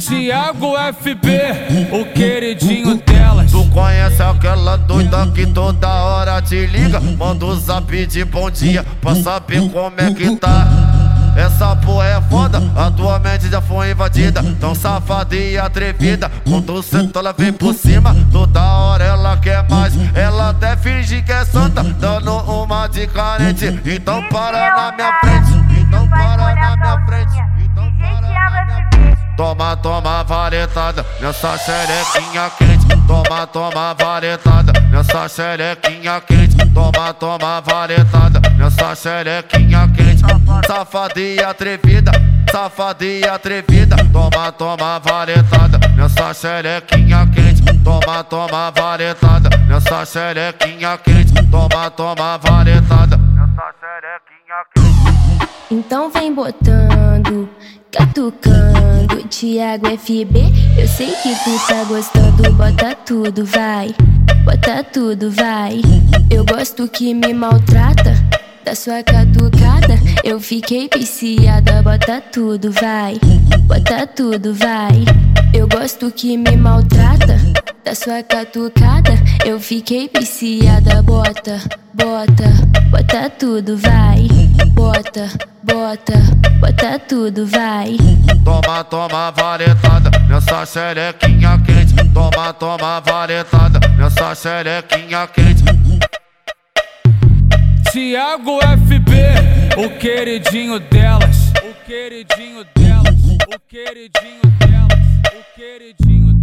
Tiago FB, o queridinho delas. Tu conhece aquela doida que toda hora te liga? Manda o zap de bom dia pra saber como é que tá. Essa porra é foda, a tua mente já foi invadida. Tão safada e atrevida. Quando senta, ela vem por cima. Toda hora ela quer mais. Ela até finge que é santa, dando uma de carente. Então para na minha frente. Toma, toma varetada nessa xerequinha quente. Toma, toma varetada nessa xerequinha quente. Toma, toma varetada nessa xerequinha quente. Safada e atrevida, safada e atrevida. Toma, toma varetada nessa xerequinha quente. Toma, toma varetada nessa xerequinha quente. Toma, toma varetada nessa xerequinha quente. Então vem botando, catucando, Thiago FB. Eu sei que tu tá gostando, bota tudo, vai. Bota tudo, vai. Eu gosto que me maltrata. Da sua catucada, eu fiquei viciada. Bota tudo, vai. Bota tudo, vai. Eu gosto que me maltrata. Da sua catucada, eu fiquei viciada. Bota, bota, bota tudo, vai. Bota, bota, bota tudo, vai. Toma, toma varetada nessa xerequinha quente. Toma, toma varetada nessa xerequinha quente. Tiago FB, o queridinho delas. O queridinho delas. O queridinho delas. O queridinho delas.